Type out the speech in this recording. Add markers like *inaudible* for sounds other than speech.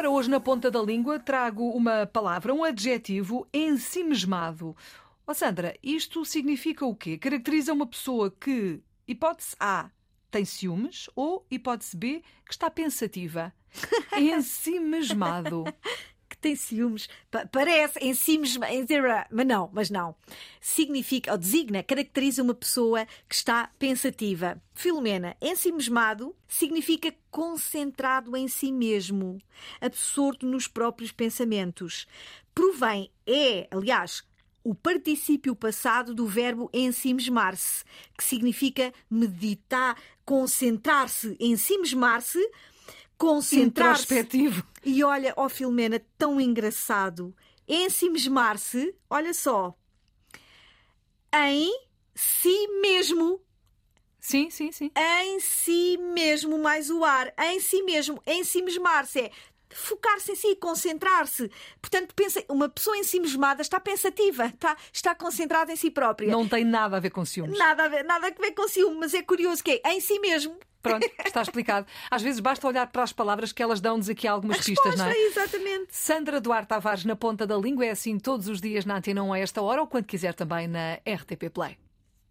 Ora, hoje na ponta da língua trago uma palavra, um adjetivo ensimesmado. Ó Sandra, isto significa o quê? Caracteriza uma pessoa que, hipótese A, tem ciúmes ou, hipótese B, que está pensativa. *laughs* Ensimesmado. Tem ciúmes. Pa- Parece em ciúmes, mas não, mas não. Significa, ou designa, caracteriza uma pessoa que está pensativa. Filomena, ensimismado significa concentrado em si mesmo, absorto nos próprios pensamentos. Provém, é, aliás, o particípio passado do verbo ensimismar-se, que significa meditar, concentrar-se, ensimismar-se, concentrar-se. Introspectivo. E olha, ó Filomena, tão engraçado. Ensimismar-se, olha só, em si mesmo. Sim, sim, sim. Em si mesmo, mais o ar. Em si mesmo. Ensimismar-se é focar-se em si, concentrar-se. Portanto, pensa, uma pessoa ensimismada está pensativa, está, está concentrada em si própria. Não tem nada a ver com ciúmes. Nada a ver, nada a ver com ciúme, mas é curioso que é em si mesmo. Pronto, *laughs* está explicado. Às vezes basta olhar para as palavras que elas dão-nos aqui algumas A pistas, não resposta, é? exatamente. Sandra Duarte Tavares na ponta da língua é assim todos os dias na Antena 1 a esta hora ou quando quiser também na RTP Play.